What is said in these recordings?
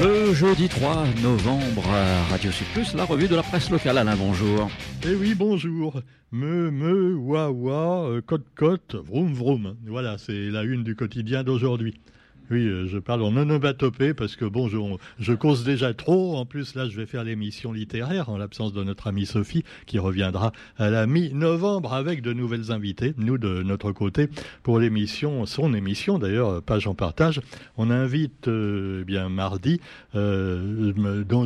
Le jeudi 3 novembre, Radio Sud la revue de la presse locale. Alain, bonjour. Eh oui, bonjour. Me, me, wa, wa, euh, cote, cote, vroom, vroom. Voilà, c'est la une du quotidien d'aujourd'hui. Oui, euh, je parle en onomatopée parce que bon, je, cause déjà trop. En plus, là, je vais faire l'émission littéraire en l'absence de notre amie Sophie qui reviendra à la mi-novembre avec de nouvelles invités. Nous, de notre côté, pour l'émission, son émission d'ailleurs, page en partage, on invite euh, eh bien mardi euh,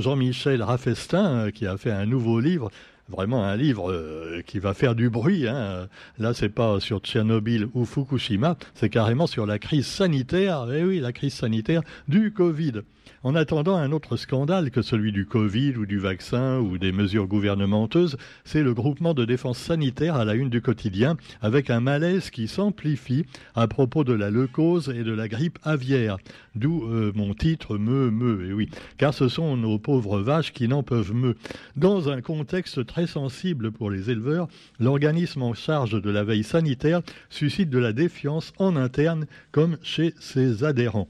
Jean-Michel Raffestin qui a fait un nouveau livre vraiment un livre euh, qui va faire du bruit. Hein. Là, c'est pas sur Tchernobyl ou Fukushima, c'est carrément sur la crise sanitaire. Eh oui, la crise sanitaire du Covid en attendant un autre scandale que celui du Covid ou du vaccin ou des mesures gouvernementeuses, c'est le groupement de défense sanitaire à la une du quotidien avec un malaise qui s'amplifie à propos de la leucose et de la grippe aviaire. D'où euh, mon titre Me Me, et oui, car ce sont nos pauvres vaches qui n'en peuvent me. Dans un contexte très sensible pour les éleveurs, l'organisme en charge de la veille sanitaire suscite de la défiance en interne comme chez ses adhérents.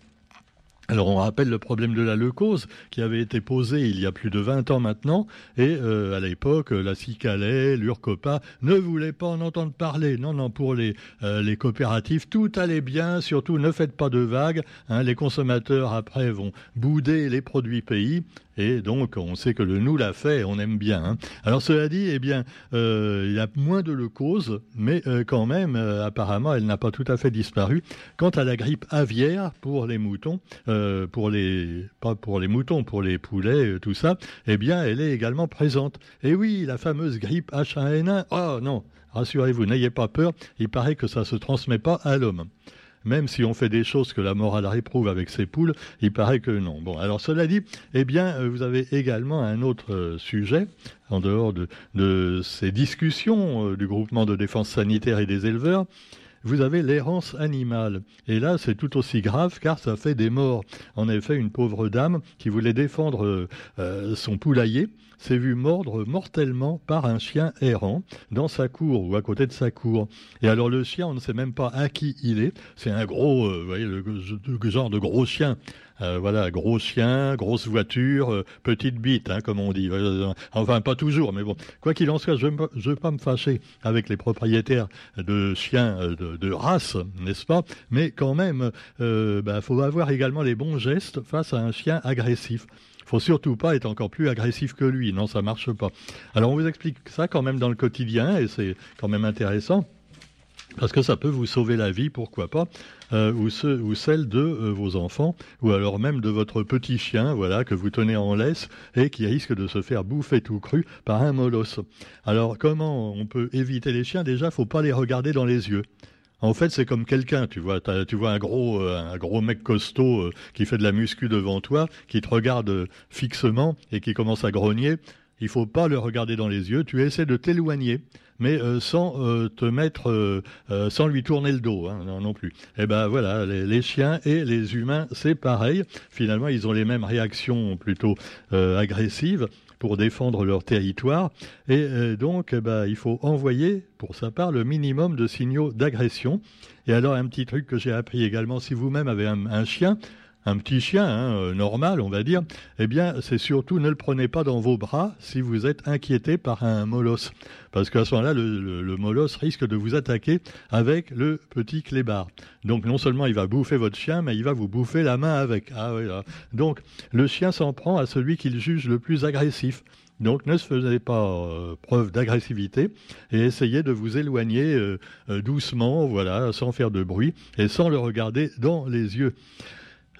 Alors on rappelle le problème de la leucose qui avait été posé il y a plus de 20 ans maintenant et euh, à l'époque la Cicalais, l'Urcopa ne voulaient pas en entendre parler. Non, non, pour les, euh, les coopératives, tout allait bien, surtout ne faites pas de vagues. Hein, les consommateurs après vont bouder les produits pays et donc, on sait que le nous l'a fait, on aime bien. Hein. Alors, cela dit, eh bien, euh, il y a moins de leucose, mais euh, quand même, euh, apparemment, elle n'a pas tout à fait disparu. Quant à la grippe aviaire pour les moutons, pour les pas pour les moutons, pour les poulets, tout ça, eh bien, elle est également présente. Et oui, la fameuse grippe H1N1. Oh non, rassurez-vous, n'ayez pas peur. Il paraît que ça se transmet pas à l'homme même si on fait des choses que la morale réprouve avec ses poules, il paraît que non. Bon, alors cela dit, eh bien, euh, vous avez également un autre euh, sujet, en dehors de, ces discussions euh, du groupement de défense sanitaire et des éleveurs, vous avez l'errance animale. Et là, c'est tout aussi grave car ça fait des morts. En effet, une pauvre dame qui voulait défendre son poulailler s'est vu mordre mortellement par un chien errant dans sa cour ou à côté de sa cour. Et alors le chien, on ne sait même pas à qui il est. C'est un gros, euh, vous voyez, le, genre de gros chien. Euh, voilà, gros chien, grosse voiture, euh, petite bite, hein, comme on dit. enfin, pas toujours, mais bon. Quoi qu'il en soit, je ne veux pas me fâcher avec les propriétaires de chiens race, n'est-ce pas? Mais quand même, il bah, faut avoir également les bons gestes face à un chien agressif faut surtout pas être encore plus agressif que lui. Non, ça marche pas. Alors on vous explique ça quand même dans le quotidien et c'est quand même intéressant. Parce que ça peut vous sauver la vie, pourquoi pas, euh, ou, ou, celle de euh, vos enfants, ou alors même de votre petit chien, voilà, que vous tenez en laisse et qui risque de se faire bouffer tout cru par un molosse. Alors, comment on peut éviter les chiens? Déjà, faut pas les regarder dans les yeux. En fait, c'est comme quelqu'un, tu vois, tu vois un gros, euh, un gros mec costaud euh, qui fait de la muscu devant toi, qui te regarde euh, fixement et qui commence à grogner. Il faut pas le regarder dans les yeux. Tu essaies de t'éloigner, mais sans te mettre, sans lui tourner le dos, hein, non, plus. Eh ben voilà, les chiens et les humains, c'est pareil. Finalement, ils ont les mêmes réactions plutôt agressives pour défendre leur territoire. Et euh, donc, ben, il faut envoyer, pour sa part, le minimum de signaux d'agression. Et alors, un petit truc que j'ai appris également, si vous-même avez un chien, un petit chien hein, euh, normal, on va dire, eh bien, c'est surtout ne le prenez pas dans vos bras si vous êtes inquiété par un molosse. Parce qu'à ce moment-là, le, molosse risque de vous attaquer avec le petit clébard. Donc, non seulement il va bouffer votre chien, mais il va vous bouffer la main avec. Ah. Donc, le chien s'en prend à celui qu'il juge le plus agressif. Donc ne se faisait pas euh, preuve d'agressivité et essayez de vous éloigner euh, doucement, voilà, sans faire de bruit et sans le regarder dans les yeux.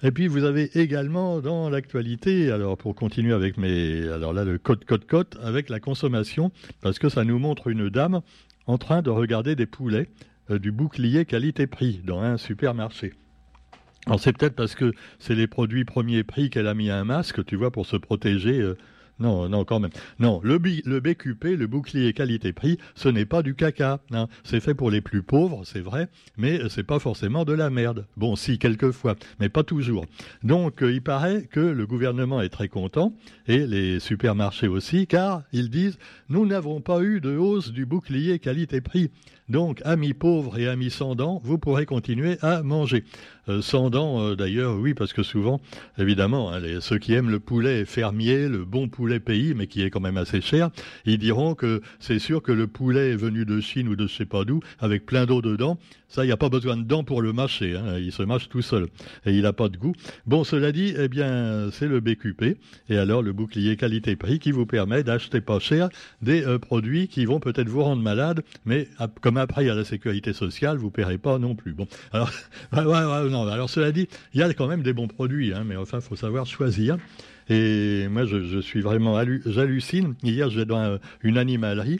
Et puis vous avez également dans l'actualité, alors pour continuer avec mes, alors là le code code code avec la consommation, parce que ça nous montre une dame en train de regarder des poulets euh, du bouclier qualité-prix dans un supermarché. Alors c'est peut-être parce que c'est les produits premier prix qu'elle a mis un masque, tu vois, pour se protéger euh, non, non, quand même. Non, le, BQP, le bouclier qualité-prix, ce n'est pas du caca. Hein. C'est fait pour les plus pauvres, c'est vrai, mais c'est pas forcément de la merde. Bon, si, quelquefois, mais pas toujours. Donc, euh, il paraît que le gouvernement est très content, et les supermarchés aussi, car ils disent, nous n'avons pas eu de hausse du bouclier qualité-prix. Donc, amis pauvres et amis sans dents, vous pourrez continuer à manger. Euh, sans dents, euh, d'ailleurs, oui, parce que souvent, évidemment, hein, ceux qui aiment le poulet fermier, le bon poulet pays, mais qui est quand même assez cher, ils diront que c'est sûr que le poulet est venu de Chine ou de je sais pas d'où, avec plein d'eau dedans. Ça, il n'y a pas besoin de dents pour le mâcher. Hein, il se mâche tout seul. Et il n'a pas de goût. Bon, cela dit, eh bien, c'est le BQP. Et alors, le bouclier qualité-prix qui vous permet d'acheter pas cher des euh, produits qui vont peut-être vous rendre malade, mais comme après, il y a la sécurité sociale, vous ne paierez pas non plus. Bon, alors, alors cela dit, il y a quand même des bons produits, hein, mais enfin, il faut savoir choisir. Et moi, je, suis vraiment j'hallucine. Hier, j'étais dans une animalerie.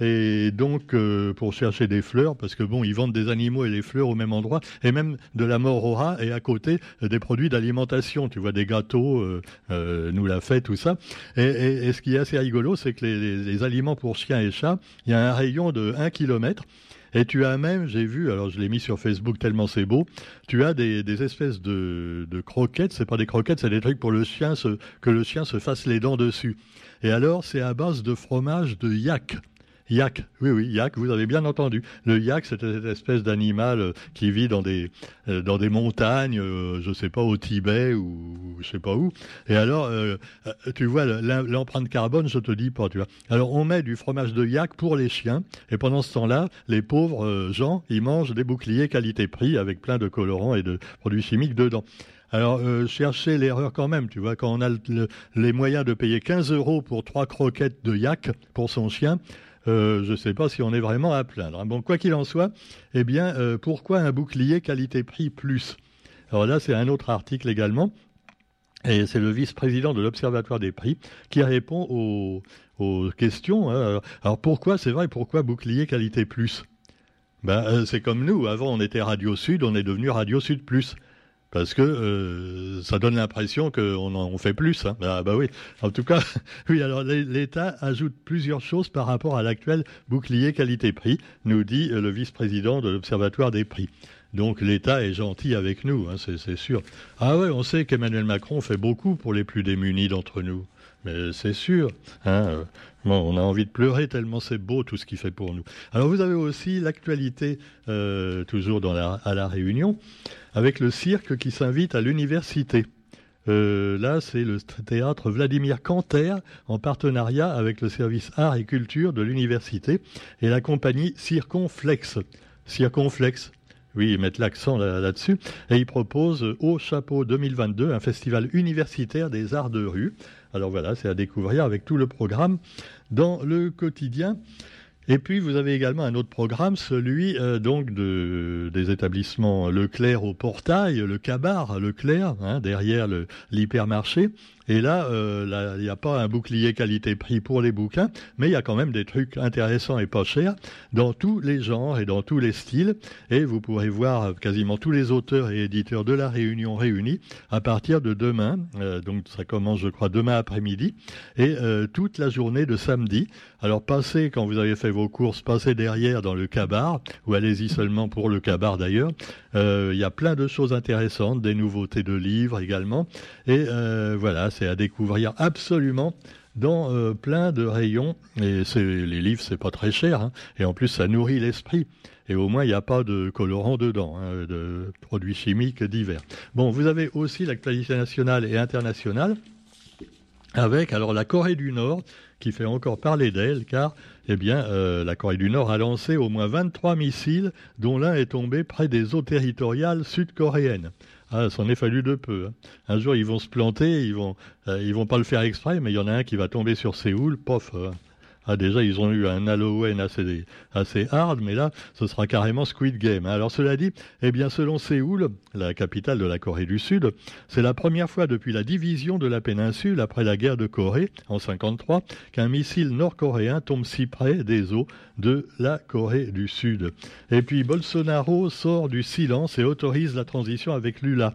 Et donc, euh, pour chercher des fleurs, parce que bon, ils vendent des animaux et des fleurs au même endroit, et même de la mort et à côté, des produits d'alimentation. Tu vois, des gâteaux, euh, euh, nous l'a fait, tout ça. Et, ce qui est assez rigolo, c'est que les, aliments pour chiens et chats, il y a un rayon de 1 km. Et tu as même, j'ai vu, alors je l'ai mis sur Facebook tellement c'est beau, tu as des, espèces de, de croquettes, c'est pas des croquettes, c'est des trucs pour le chien, que le chien se fasse les dents dessus. Et alors, c'est à base de fromage de yak. Yak, oui, oui, yak, vous avez bien entendu. Le yak, c'est cette espèce d'animal euh, qui vit dans des, euh, dans des montagnes, euh, je sais pas, au Tibet ou je sais pas où. Et alors, tu vois, l'empreinte carbone, je te dis pas, tu vois. Alors, on met du fromage de yak pour les chiens, et pendant ce temps-là, les pauvres gens, ils mangent des boucliers qualité-prix avec plein de colorants et de produits chimiques dedans. Alors, euh, chercher l'erreur quand même, tu vois, quand on a les moyens de payer 15 euros pour trois croquettes de yak pour son chien, je ne sais pas si on est vraiment à plaindre. Hein. Bon, quoi qu'il en soit, eh bien, euh, pourquoi un bouclier qualité-prix plus? Alors là, c'est un autre article également. Et c'est le vice-président de l'Observatoire des prix qui répond aux, questions. Hein. Alors pourquoi, c'est vrai, pourquoi bouclier qualité plus? Ben, euh, C'est comme nous, avant on était Radio Sud, on est devenu Radio Sud Plus parce que euh, ça donne l'impression qu'on en fait plus. Hein. Ah, bah oui. En tout cas, oui. Alors l'État ajoute plusieurs choses par rapport à l'actuel bouclier qualité-prix, nous dit le vice-président de l'Observatoire des prix. Donc l'État est gentil avec nous, hein, c'est sûr. Ah ouais, on sait qu'Emmanuel Macron fait beaucoup pour les plus démunis d'entre nous. Mais c'est sûr. Hein, euh, on a envie de pleurer tellement c'est beau tout ce qu'il fait pour nous. Alors vous avez aussi l'actualité, toujours dans la, à la Réunion avec le cirque qui s'invite à l'université. Euh, là, c'est le théâtre Vladimir Canter en partenariat avec le service art et culture de l'université et la compagnie Circonflex. Circonflex, oui, ils mettent l'accent là-dessus. et ils proposent au Chapeau 2022 un festival universitaire des arts de rue. Alors voilà, c'est à découvrir avec tout le programme dans le quotidien. Et puis vous avez également un autre programme, celui euh, donc de, des établissements Leclerc au portail, le Cabar Leclerc, hein, derrière l'hypermarché. Et là, euh, il n'y a pas un bouclier qualité-prix pour les bouquins, mais il y a quand même des trucs intéressants et pas chers dans tous les genres et dans tous les styles. Et vous pourrez voir quasiment tous les auteurs et éditeurs de la Réunion réunis à partir de demain. Euh, donc ça commence, je crois, demain après-midi et euh, toute la journée de samedi. Alors passez, quand vous avez fait vos courses, passez derrière dans le cabar, ou allez-y seulement pour le cabar d'ailleurs. Il y a plein de choses intéressantes, des nouveautés de livres également. Et voilà, c'est à découvrir absolument dans euh, plein de rayons. Et les livres, c'est pas très cher. Hein. Et en plus, ça nourrit l'esprit. Et au moins, il n'y a pas de colorants dedans, hein, de produits chimiques divers. Bon, vous avez aussi l'actualité nationale et internationale avec alors la Corée du Nord qui fait encore parler d'elle car eh bien euh, la Corée du Nord a lancé au moins 23 missiles dont l'un est tombé près des eaux territoriales sud-coréennes. Ah, s'en est fallu de peu. Hein. Un jour, ils vont se planter, ils vont, euh, ils vont pas le faire exprès, mais il y en a un qui va tomber sur Séoul, pof. Euh. Ah, déjà, ils ont eu un Halloween assez, assez hard, mais là, ce sera carrément Squid Game. Alors, cela dit, eh bien, selon Séoul, la capitale de la Corée du Sud, c'est la première fois depuis la division de la péninsule après la guerre de Corée, en 53, qu'un missile nord-coréen tombe si près des eaux de la Corée du Sud. Et puis, Bolsonaro sort du silence et autorise la transition avec Lula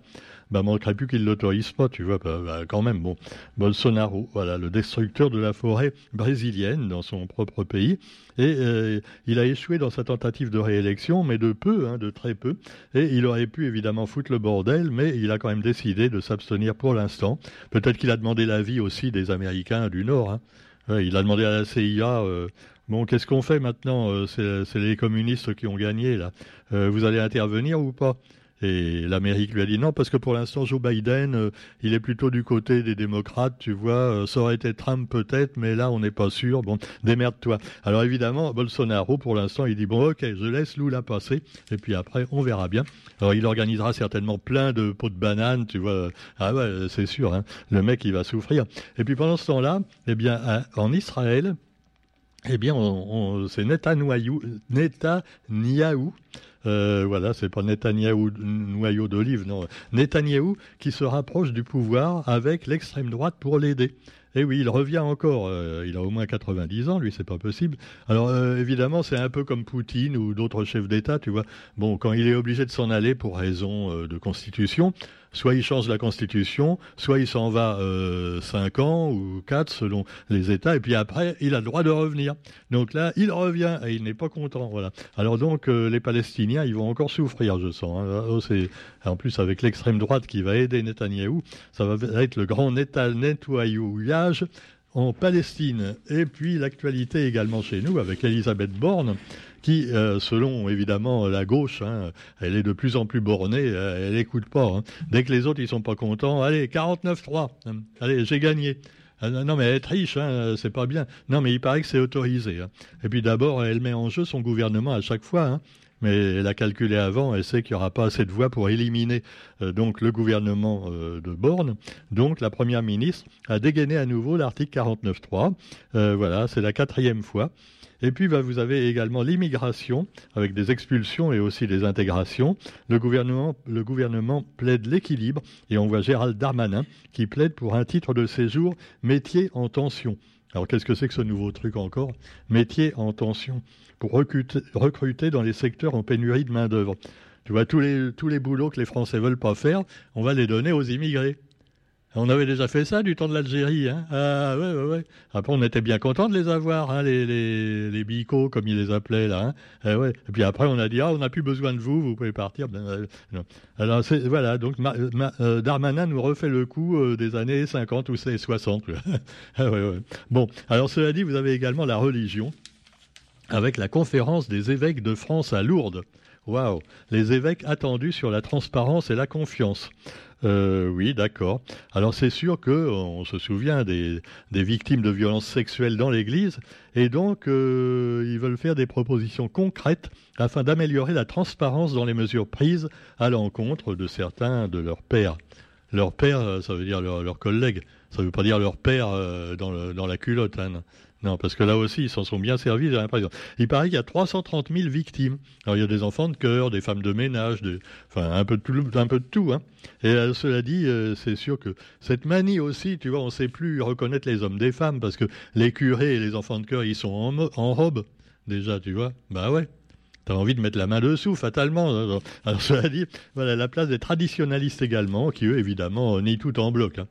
bah, manquerait plus qu'il l'autorise pas, tu vois, bah, bah, quand même. Bon, Bolsonaro, voilà, le destructeur de la forêt brésilienne dans son propre pays, et euh, il a échoué dans sa tentative de réélection, mais de peu, hein, de très peu, et il aurait pu évidemment foutre le bordel, mais il a quand même décidé de s'abstenir pour l'instant. Peut-être qu'il a demandé l'avis aussi des Américains du Nord. Hein. il a demandé à la CIA. Euh, Bon, qu'est-ce qu'on fait maintenant euh, C'est les communistes qui ont gagné, là. Vous allez intervenir ou pas? Et l'Amérique lui a dit non, parce que pour l'instant, Joe Biden, euh, il est plutôt du côté des démocrates, tu vois. ça aurait été Trump peut-être, mais là, on n'est pas sûr. Bon, démerde-toi. Alors évidemment, Bolsonaro, pour l'instant, il dit bon, ok, je laisse Lula passer, et puis après, on verra bien. Alors il organisera certainement plein de pots de bananes, tu vois. Ah ouais, c'est sûr, hein. le mec, il va souffrir. Et puis pendant ce temps-là, eh bien, en Israël, eh bien, c'est Netanyahou, Netanyahou euh, voilà, c'est pas Netanyahou noyau d'olive, non. Netanyahou qui se rapproche du pouvoir avec l'extrême droite pour l'aider. Et eh oui, il revient encore. Euh, il a au moins 90 ans, lui, c'est pas possible. Alors euh, évidemment, c'est un peu comme Poutine ou d'autres chefs d'État, tu vois. Bon, quand il est obligé de s'en aller pour raison euh, de constitution, soit il change la constitution, soit il s'en va euh, 5 ans ou 4 selon les États, et puis après, il a le droit de revenir. Donc là, il revient et il n'est pas content. Voilà. Alors donc, les Palestiniens, ils vont encore souffrir, je sens. Hein. Oh, c'est en plus avec l'extrême droite qui va aider Netanyahou, ça va être le grand nettoyage en Palestine. Et puis l'actualité également chez nous avec Elisabeth Borne qui, euh, selon évidemment la gauche, hein, elle est de plus en plus bornée, euh, elle n'écoute pas. Hein. Dès que les autres ils sont pas contents, allez 49-3, hein. allez j'ai gagné. Ah, non mais être riche, hein, c'est pas bien. Non mais il paraît que c'est autorisé. Et puis d'abord, elle met en jeu son gouvernement à chaque fois mais elle a calculé avant, elle sait qu'il n'y aura pas assez de voix pour éliminer euh, donc le gouvernement euh, de Borne. Donc la première ministre a dégainé à nouveau l'article 49.3. Euh, voilà, c'est la quatrième fois. Et puis bah, vous avez également l'immigration avec des expulsions et aussi des intégrations. Le gouvernement, le gouvernement plaide l'équilibre et on voit Gérald Darmanin qui plaide pour un titre de séjour métier en tension. Alors qu'est-ce que c'est que ce nouveau truc encore? Métier en tension pour recruter, dans les secteurs en pénurie de main-d'œuvre. Tu vois, tous les, tous les boulots que les Français veulent pas faire, on va les donner aux immigrés. On avait déjà fait ça du temps de l'Algérie. Hein ah ouais, ouais, ouais. Après, on était bien content de les avoir, hein, les, les, les bicots, comme ils les appelaient là. Hein eh ouais. Et puis après, on a dit ah, on n'a plus besoin de vous, vous pouvez partir. Ben, euh, Alors voilà. Donc euh, Darmanin nous refait le coup euh, des années 50 ou 60. ah ouais, ouais. Bon. Alors cela dit, vous avez également la religion avec la conférence des évêques de France à Lourdes. Waouh Les évêques attendus sur la transparence et la confiance. Euh, oui, d'accord. Alors c'est sûr que on se souvient des, victimes de violences sexuelles dans l'Église, et donc euh, ils veulent faire des propositions concrètes afin d'améliorer la transparence dans les mesures prises à l'encontre de certains de leurs pères. Leurs pères, ça veut dire leurs collègues. Ça ne veut pas dire leur père euh, dans, dans, la culotte. Hein. Non, parce que là aussi, ils s'en sont bien servis, j'ai l'impression. Il paraît qu'il y a 330 000 victimes. Alors, il y a des enfants de cœur, des femmes de ménage, enfin, un peu de tout. Hein. Et euh, cela dit, euh, c'est sûr que cette manie aussi, tu vois, on ne sait plus reconnaître les hommes des femmes, parce que les curés et les enfants de cœur, ils sont en, en robe, déjà, tu vois. Bah ouais. T'as envie de mettre la main dessous, fatalement. Alors, cela dit, voilà, la place des traditionalistes également, qui eux, évidemment, nient tout en bloc. Hein.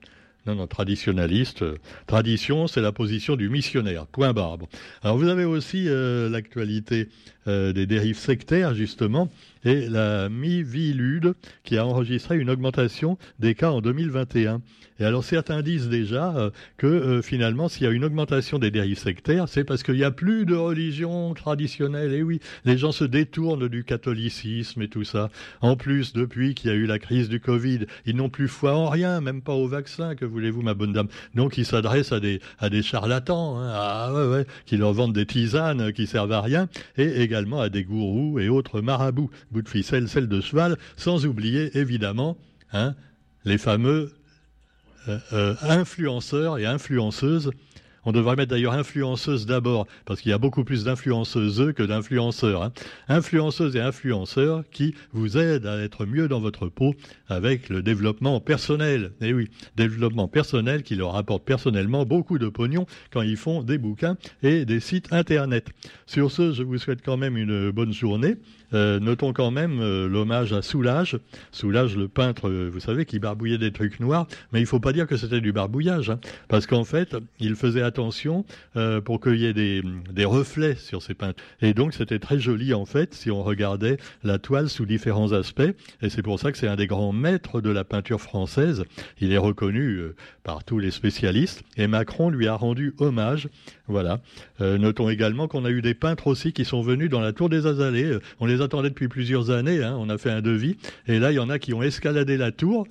Non, non, traditionnaliste. Tradition, c'est la position du missionnaire. Point barbe. Alors vous avez aussi euh, l'actualité euh, des dérives sectaires, justement, et la Mivilude qui a enregistré une augmentation des cas en 2021. Et alors certains disent déjà euh, que euh, finalement, s'il y a une augmentation des dérives sectaires, c'est parce qu'il n'y a plus de religion traditionnelle. Et oui, les gens se détournent du catholicisme et tout ça. En plus, depuis qu'il y a eu la crise du Covid, ils n'ont plus foi en rien, même pas au vaccin, que voulez-vous, ma bonne dame. Donc ils s'adressent à des, à des charlatans, hein, ah, qui leur vendent des tisanes qui servent à rien, et également à des gourous et autres marabouts bout de ficelle, celle de cheval, sans oublier évidemment hein, les fameux euh, euh, influenceurs et influenceuses on devrait mettre d'ailleurs influenceuse d'abord, parce qu'il y a beaucoup plus d'influenceuses que d'influenceurs. Hein. Influenceuses et influenceurs qui vous aident à être mieux dans votre peau avec le développement personnel. Et eh oui, développement personnel qui leur apporte personnellement beaucoup de pognon quand ils font des bouquins et des sites internet. Sur ce, je vous souhaite quand même une bonne journée notons quand même l'hommage à Soulage. Soulage, le peintre, vous savez, qui barbouillait des trucs noirs, mais il faut pas dire que c'était du barbouillage, hein, parce qu'en fait, il faisait attention pour qu'il y ait des, reflets sur ses peintres. Et donc, c'était très joli, en fait, si on regardait la toile sous différents aspects. Et c'est pour ça que c'est un des grands maîtres de la peinture française. Il est reconnu par tous les spécialistes. Et Macron lui a rendu hommage. Voilà. Euh, notons également qu'on a eu des peintres aussi qui sont venus dans la tour des Azalées. Euh, attendait depuis plusieurs années. Hein. On a fait un devis. Et là, il y en a qui ont escaladé la tour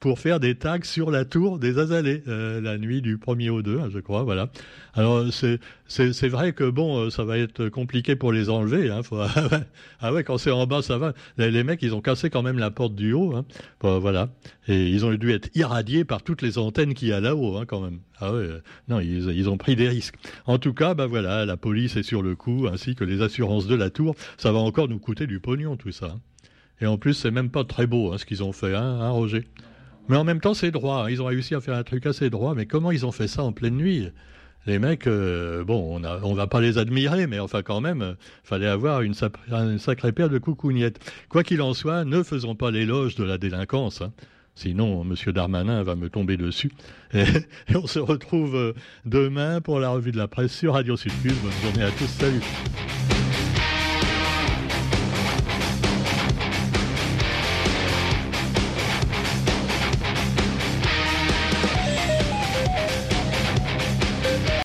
pour faire des tags sur la tour des Azalées, euh, la nuit du 1er au 2, hein, je crois, voilà. Alors c'est vrai que bon, euh, ça va être compliqué pour les enlever. Hein, ah ouais, quand c'est en bas, ça va. Les, mecs, ils ont cassé quand même la porte du haut, hein. voilà. Et ils ont dû être irradiés par toutes les antennes qu'il y a là-haut, hein, quand même. Ah ouais, euh, non, ils, ils, ont pris des risques. En tout cas, bah voilà, la police est sur le coup, ainsi que les assurances de la tour. Ça va encore nous coûter du pognon, tout ça. Hein. Et en plus, c'est même pas très beau, hein, ce qu'ils ont fait, hein, Roger? Mais en même temps, c'est droit. Ils ont réussi à faire un truc assez droit. Mais comment ils ont fait ça en pleine nuit? Les mecs, euh, bon, on, on va pas les admirer, mais enfin quand même, euh, fallait avoir une, sacrée paire de coucougnettes. Quoi qu'il en soit, ne faisons pas l'éloge de la délinquance. Hein. Sinon, M. Darmanin va me tomber dessus. Et, on se retrouve euh, demain pour la revue de la presse sur Radio Sud Bonne journée à tous. Salut.